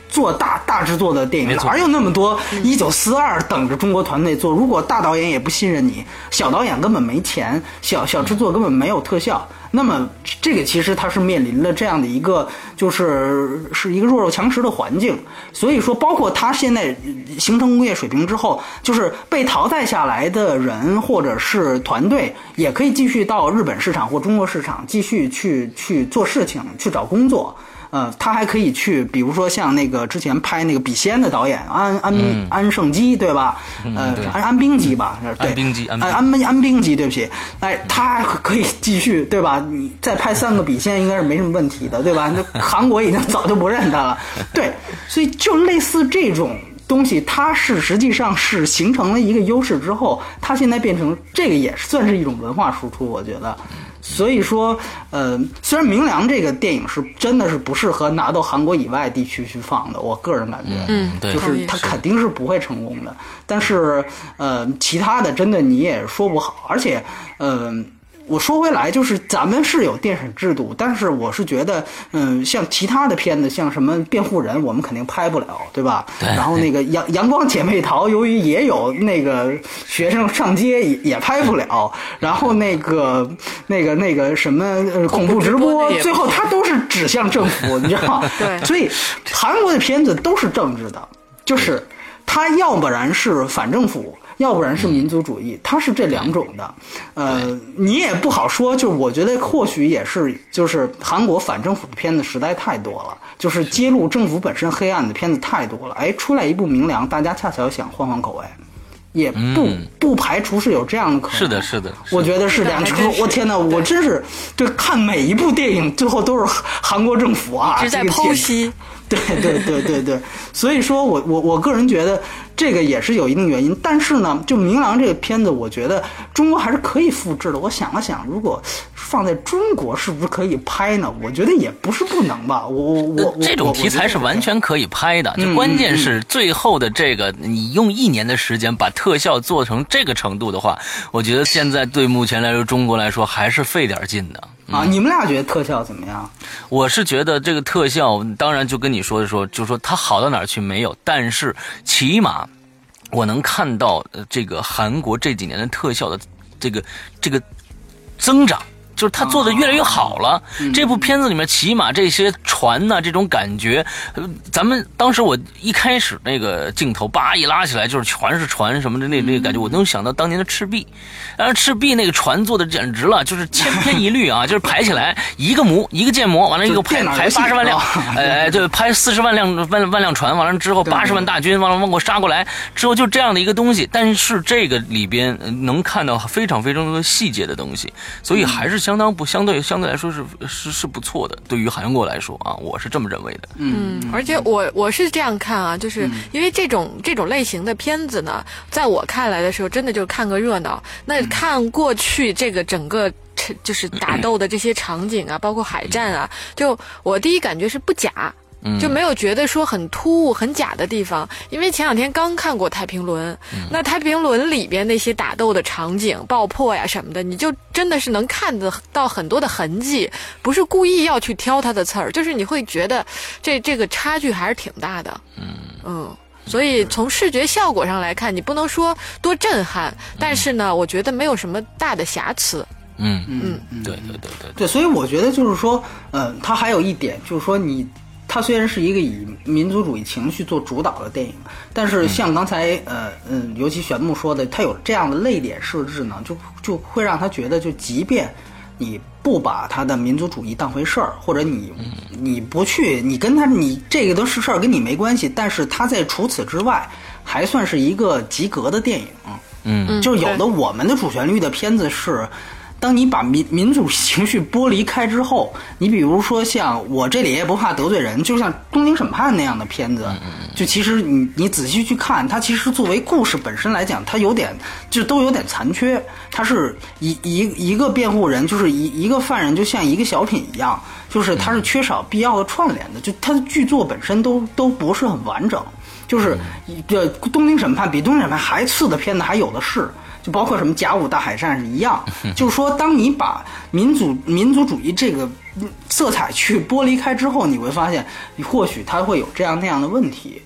做大大制作的电影，哪有那么多一九四二等着中国团队做？如果大导演也不信任你，小导演根本没钱，小小制作根本没有特效。那么，这个其实它是面临了这样的一个，就是是一个弱肉强食的环境。所以说，包括它现在形成工业水平之后，就是被淘汰下来的人或者是团队，也可以继续到日本市场或中国市场继续去去做事情，去找工作。呃，他还可以去，比如说像那个之前拍那个《笔仙》的导演安安安胜基，对吧？呃，安安兵基吧，对，安兵基，安安安兵基，对不起，哎，他还可以继续，对吧？你再拍三个《笔仙》应该是没什么问题的，对吧？那韩国已经早就不认他了，对，所以就类似这种东西，它是实际上是形成了一个优势之后，它现在变成这个也算是一种文化输出，我觉得。所以说，呃，虽然《明良》这个电影是真的是不适合拿到韩国以外地区去放的，我个人感觉，嗯，就是它肯定是不会成功的。但是，呃，其他的真的你也说不好，而且，嗯。我说回来，就是咱们是有电审制度，但是我是觉得，嗯，像其他的片子，像什么辩护人，我们肯定拍不了，对吧？对。然后那个阳阳光姐妹淘，由于也有那个学生上街，也也拍不了。然后那个那个那个什么恐怖直播，最后它都是指向政府，你知道吗？对。所以韩国的片子都是政治的，就是它要不然是反政府。要不然是民族主义，它是这两种的，呃，你也不好说。就是我觉得或许也是，就是韩国反政府的片子实在太多了，就是揭露政府本身黑暗的片子太多了。哎，出来一部明良，大家恰巧想换换口味，也不不排除是有这样的可能。是的，是的，我觉得是这样。我天哪，我真是就看每一部电影，最后都是韩国政府啊，一直在剖析。对对对对对，所以说我我我个人觉得这个也是有一定原因，但是呢，就《明狼》这个片子，我觉得中国还是可以复制的。我想了想，如果放在中国，是不是可以拍呢？我觉得也不是不能吧。我我我这种题材是完全可以拍的，就关键是最后的这个，你用一年的时间把特效做成这个程度的话，我觉得现在对目前来说中国来说还是费点劲的。啊，你们俩觉得特效怎么样？我是觉得这个特效，当然就跟你说的说，就是说它好到哪儿去没有，但是起码我能看到这个韩国这几年的特效的这个这个增长。就是他做的越来越好了。这部片子里面，起码这些船呐，这种感觉，咱们当时我一开始那个镜头叭一拉起来，就是全是船什么的那那个感觉，我能想到当年的赤壁。但是赤壁那个船做的简直了，就是千篇一律啊，就是排起来一个模一个建模，完了一个排排八十万辆，哎对，拍四十万辆万万辆船，完了之后八十万大军完了往过杀过来，之后就这样的一个东西。但是这个里边能看到非常非常多的细节的东西，所以还是。相当不相对相对来说是是是不错的，对于韩国来说啊，我是这么认为的。嗯，而且我我是这样看啊，就是因为这种这种类型的片子呢，在我看来的时候，真的就是看个热闹。那看过去这个整个就是打 斗的这些场景啊，包括海战啊，就我第一感觉是不假。就没有觉得说很突兀、很假的地方，因为前两天刚看过《太平轮》，那《太平轮》里边那些打斗的场景、爆破呀什么的，你就真的是能看得到很多的痕迹，不是故意要去挑它的刺儿，就是你会觉得这这个差距还是挺大的。嗯。嗯，所以从视觉效果上来看，你不能说多震撼，但是呢，我觉得没有什么大的瑕疵。嗯。嗯。嗯，对对对对。对，所以我觉得就是说，嗯，它还有一点就是说你。它虽然是一个以民族主义情绪做主导的电影，但是像刚才呃嗯，尤其玄牧说的，它有这样的泪点设置呢，就就会让他觉得，就即便你不把他的民族主义当回事儿，或者你你不去，你跟他你这个都是事儿，跟你没关系，但是他在除此之外还算是一个及格的电影。嗯，就是有的我们的主旋律的片子是。当你把民民主情绪剥离开之后，你比如说像我这里也不怕得罪人，就像《东京审判》那样的片子，就其实你你仔细去看，它其实作为故事本身来讲，它有点就都有点残缺。它是一一一个辩护人，就是一一个犯人，就像一个小品一样，就是它是缺少必要的串联的，就它的剧作本身都都不是很完整。就是这《东京审判》比《东京审判》还次的片子还有的是。就包括什么甲午大海战是一样，就是说，当你把民族民族主义这个色彩去剥离开之后，你会发现，或许它会有这样那样的问题。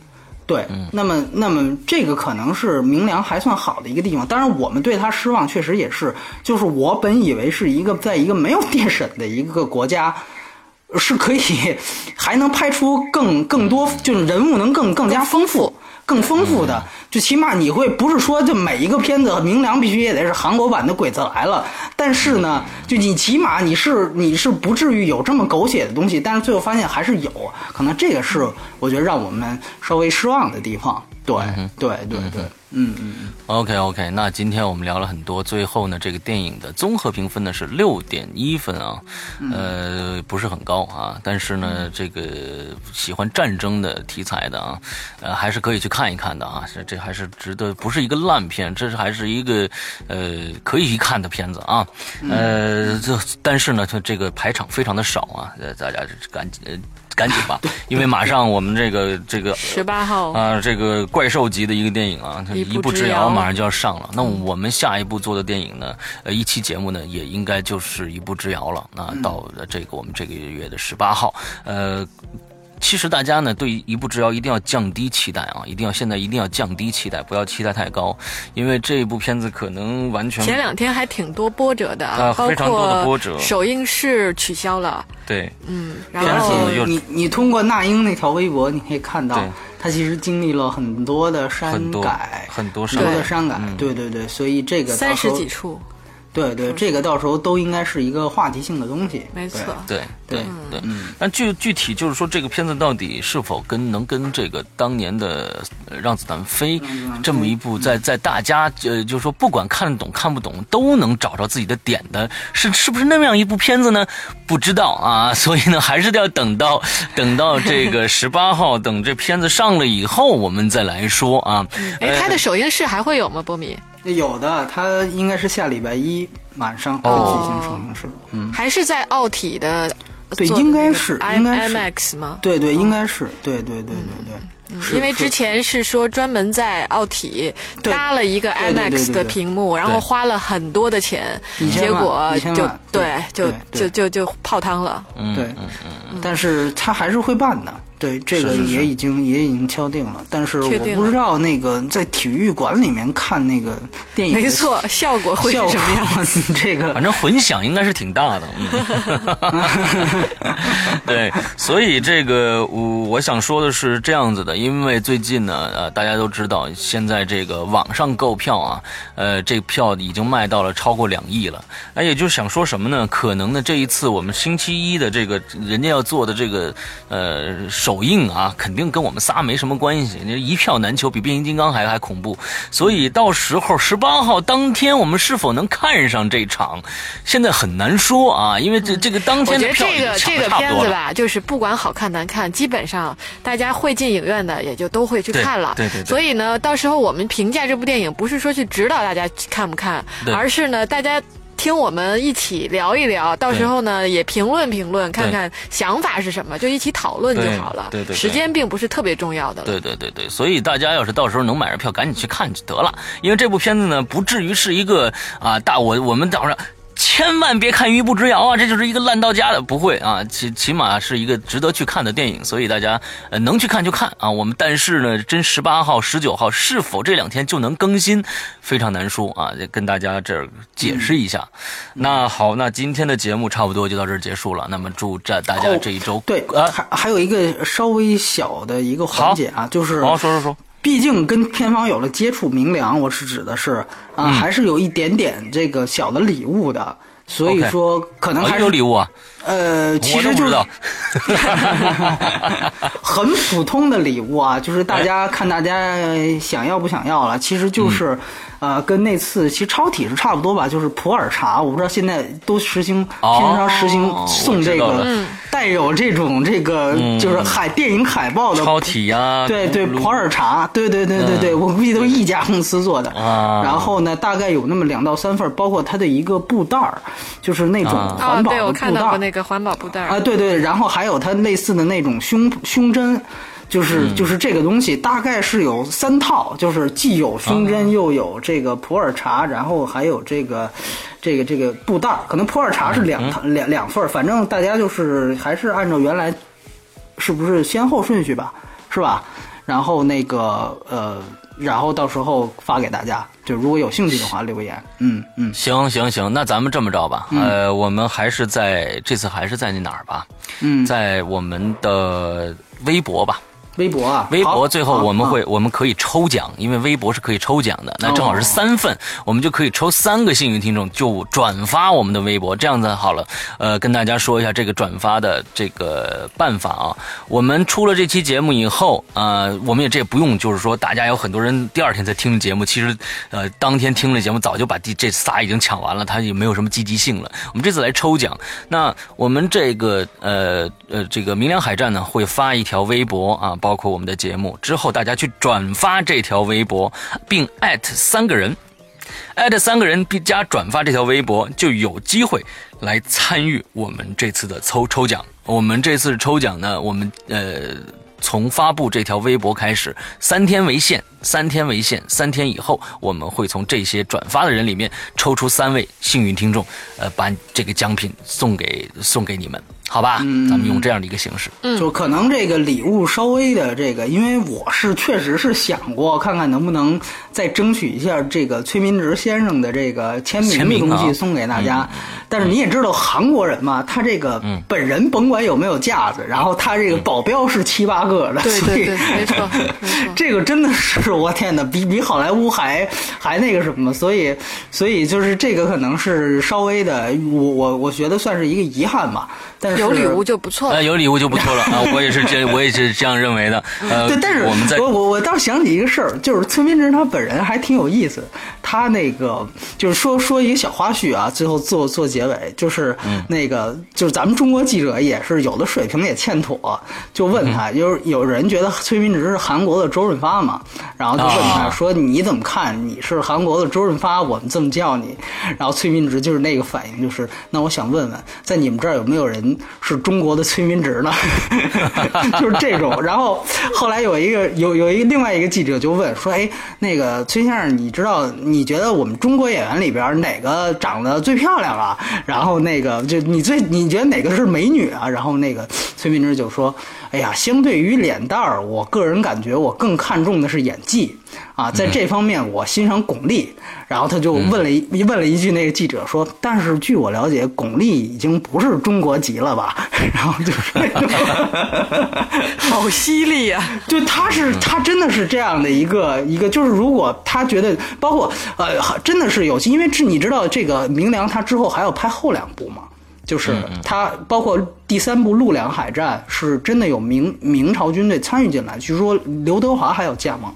对，那么那么这个可能是明良还算好的一个地方。当然，我们对他失望，确实也是。就是我本以为是一个在一个没有 电审的一个国家，是可以 还能拍出更更多，就是人物能更更加丰富。更丰富的，就起码你会不是说就每一个片子明良必须也得是韩国版的《鬼子来了》，但是呢，就你起码你是你是不至于有这么狗血的东西，但是最后发现还是有可能，这个是我觉得让我们稍微失望的地方。对对对对。嗯嗯嗯，OK OK，那今天我们聊了很多，最后呢，这个电影的综合评分呢是六点一分啊，呃，不是很高啊，但是呢，这个喜欢战争的题材的啊，呃，还是可以去看一看的啊，这这还是值得，不是一个烂片，这是还是一个呃可以一看的片子啊，呃，这但是呢，它这个排场非常的少啊，呃，大家赶紧。赶紧吧，因为马上我们这个这个十八号啊，这个怪兽级的一个电影啊，一步之遥马上就要上了。那我们下一部做的电影呢，呃，一期节目呢，也应该就是一步之遥了。那到这个我们这个月的十八号，呃。其实大家呢，对一步之遥一定要降低期待啊！一定要现在一定要降低期待，不要期待太高，因为这一部片子可能完全前两天还挺多波折的啊，非常多的波折。首映式取消了，对，嗯，然后你你通过那英那条微博，你可以看到，他其实经历了很多的删改，很多很多的删改，对对对，所以这个三十几处。对对，这个到时候都应该是一个话题性的东西。没错，对对对。嗯，但具具体就是说，这个片子到底是否跟能跟这个当年的《让子弹飞》这么一部在在大家呃，就是说不管看得懂看不懂都能找着自己的点的，是是不是那么样一部片子呢？不知道啊，所以呢，还是要等到等到这个 十八号，等这片子上了以后，我们再来说啊。哎，它的首映式还会有吗？波米？有的，它应该是下礼拜一晚上会进行首映式，嗯，还是在奥体的，对，应该是，应该是。IMAX 吗？对对，应该是，对对对对对，因为之前是说专门在奥体搭了一个 IMAX 的屏幕，然后花了很多的钱，结果就对，就就就就泡汤了，对，嗯嗯，但是他还是会办的。对，这个也已经也已经敲定了，但是我不知道那个在体育馆里面看那个电影，没错，效果会是什么样子？这个反正混响应该是挺大的。对，所以这个我我想说的是这样子的，因为最近呢，呃，大家都知道，现在这个网上购票啊，呃，这票已经卖到了超过两亿了。那也就是想说什么呢？可能呢，这一次我们星期一的这个人家要做的这个呃。首映啊，肯定跟我们仨没什么关系。那一票难求，比变形金刚还还恐怖。所以到时候十八号当天，我们是否能看上这场，现在很难说啊。因为这这个当天的票这个这个片子吧，就是不管好看难看，基本上大家会进影院的也就都会去看了。对对。所以呢，到时候我们评价这部电影，不是说去指导大家看不看，而是呢，大家。听我们一起聊一聊，到时候呢也评论评论，看看想法是什么，就一起讨论就好了。对对，时间并不是特别重要的。对对对对，所以大家要是到时候能买着票，赶紧去看就得了。因为这部片子呢，不至于是一个啊大我我们早上。千万别看《余步之遥》啊，这就是一个烂到家的，不会啊，起起码是一个值得去看的电影，所以大家呃能去看就看啊。我们但是呢，真十八号、十九号是否这两天就能更新，非常难说啊，跟大家这儿解释一下。那好，那今天的节目差不多就到这儿结束了。那么祝这大家这一周对啊，还还有一个稍微小的一个环节啊，就是好说说说。毕竟跟片方有了接触，明良，我是指的是啊，还是有一点点这个小的礼物的，所以说可能还是有礼物啊。呃，其实就是 很普通的礼物啊，就是大家看大家想要不想要了，其实就是。呃，跟那次其实超体是差不多吧，就是普洱茶，我不知道现在都实行，平常实行送这个带有这种这个就是海电影海报的超体呀，对对，普洱茶，对对对对对，我估计都是一家公司做的。然后呢，大概有那么两到三份，包括它的一个布袋儿，就是那种环保的布袋。对我看到过那个环保布袋啊，对对，然后还有它类似的那种胸胸针。就是就是这个东西大概是有三套，就是既有胸针，又有这个普洱茶，然后还有这个，这个这个布袋儿。可能普洱茶是两套两两份儿，反正大家就是还是按照原来，是不是先后顺序吧？是吧？然后那个呃，然后到时候发给大家，就如果有兴趣的话留言。嗯嗯，行行行，那咱们这么着吧，呃，我们还是在这次还是在那哪儿吧？嗯，在我们的微博吧。微博啊，微博最后我们会我们可以抽奖，因为微博是可以抽奖的，那正好是三份，我们就可以抽三个幸运听众，就转发我们的微博，这样子好了。呃，跟大家说一下这个转发的这个办法啊，我们出了这期节目以后啊，我们也这也不用，就是说大家有很多人第二天才听节目，其实呃当天听了节目早就把第这仨已经抢完了，他也没有什么积极性了。我们这次来抽奖，那我们这个呃呃这个明良海战呢会发一条微博啊。包包括我们的节目之后，大家去转发这条微博，并艾特三个人，艾特三个人并加转发这条微博，就有机会来参与我们这次的抽抽奖。我们这次抽奖呢，我们呃从发布这条微博开始，三天为限，三天为限，三天以后我们会从这些转发的人里面抽出三位幸运听众，呃，把这个奖品送给送给你们。好吧，咱们用这样的一个形式，就可能这个礼物稍微的这个，因为我是确实是想过看看能不能再争取一下这个崔民植先生的这个签名的东西送给大家。但是你也知道韩国人嘛，他这个本人甭管有没有架子，然后他这个保镖是七八个的，对对对，没错，这个真的是就是我天哪，比比好莱坞还还那个什么，所以所以就是这个可能是稍微的，我我我觉得算是一个遗憾吧。但是有礼物就不错了，有礼物就不错了啊！我也是这我也是这样认为的。呃，对，但是我们在我我我倒想起一个事儿，就是村民之他本人还挺有意思。他那个就是说说一个小花絮啊，最后做做结尾，就是那个就是咱们中国记者也是有的水平也欠妥，就问他，就是有人觉得崔明植是韩国的周润发嘛，然后就问他说你怎么看？你是韩国的周润发，我们这么叫你。然后崔明植就是那个反应，就是那我想问问，在你们这儿有没有人？是中国的崔明植呢，就是这种。然后后来有一个有有一个另外一个记者就问说：“哎，那个崔先生，你知道你你觉得我们中国演员里边哪个长得最漂亮啊？然后那个就你最你觉得哪个是美女啊？”然后那个崔明植就说：“哎呀，相对于脸蛋儿，我个人感觉我更看重的是演技。”啊，在这方面我欣赏巩俐，然后他就问了一问了一句那个记者说：“但是据我了解，巩俐已经不是中国籍了吧？” 然后就是，好犀利呀！就他是他真的是这样的一个一个，就是如果他觉得，包括呃，真的是有，因为你知道这个明良他之后还要拍后两部嘛，就是他包括第三部《陆良海战》是真的有明明朝军队参与进来，据说刘德华还要加盟。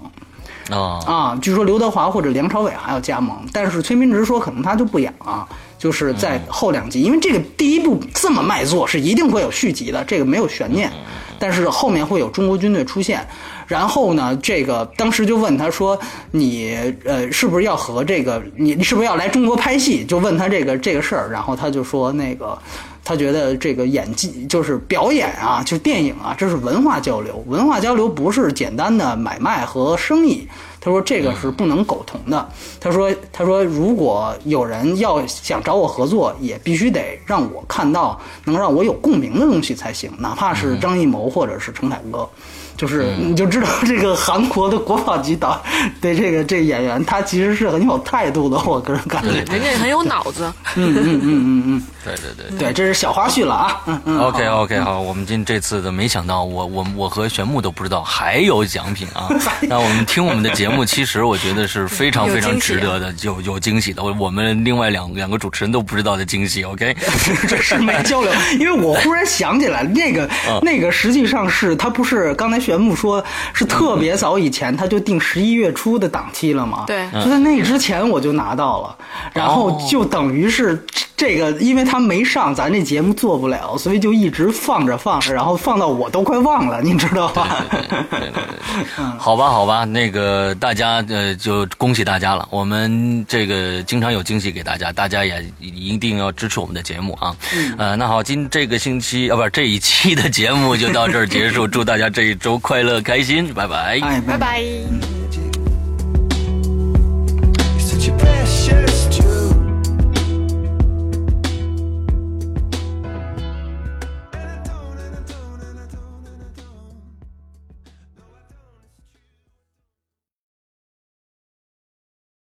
啊啊！据说刘德华或者梁朝伟还要加盟，但是崔明植说可能他就不演了，就是在后两集，因为这个第一部这么卖座，是一定会有续集的，这个没有悬念。但是后面会有中国军队出现，然后呢，这个当时就问他说：“你呃，是不是要和这个你你是不是要来中国拍戏？”就问他这个这个事儿，然后他就说那个。他觉得这个演技就是表演啊，就是电影啊，这是文化交流。文化交流不是简单的买卖和生意。他说这个是不能苟同的。他说他说如果有人要想找我合作，也必须得让我看到能让我有共鸣的东西才行，哪怕是张艺谋或者是陈凯歌。就是你就知道这个韩国的国宝级导对这个这演员，他其实是很有态度的。我个人感觉，人家也很有脑子。嗯嗯嗯嗯嗯，对对对对，这是小花絮了啊。嗯嗯。OK OK 好，我们今这次的没想到，我我我和玄木都不知道还有奖品啊。那我们听我们的节目，其实我觉得是非常非常值得的，有有惊喜的。我我们另外两两个主持人都不知道的惊喜。OK，这是没交流，因为我忽然想起来，那个那个实际上是他不是刚才。玄木说是特别早以前他就定十一月初的档期了嘛？对，就在那之前我就拿到了，然后就等于是这个，因为他没上，咱这节目做不了，所以就一直放着放着，然后放到我都快忘了，你知道吧？好吧，好吧，那个大家呃，就恭喜大家了，我们这个经常有惊喜给大家，大家也一定要支持我们的节目啊。呃，那好，今这个星期啊，不是这一期的节目就到这儿结束，祝大家这一周。快乐开心拜拜。拜拜。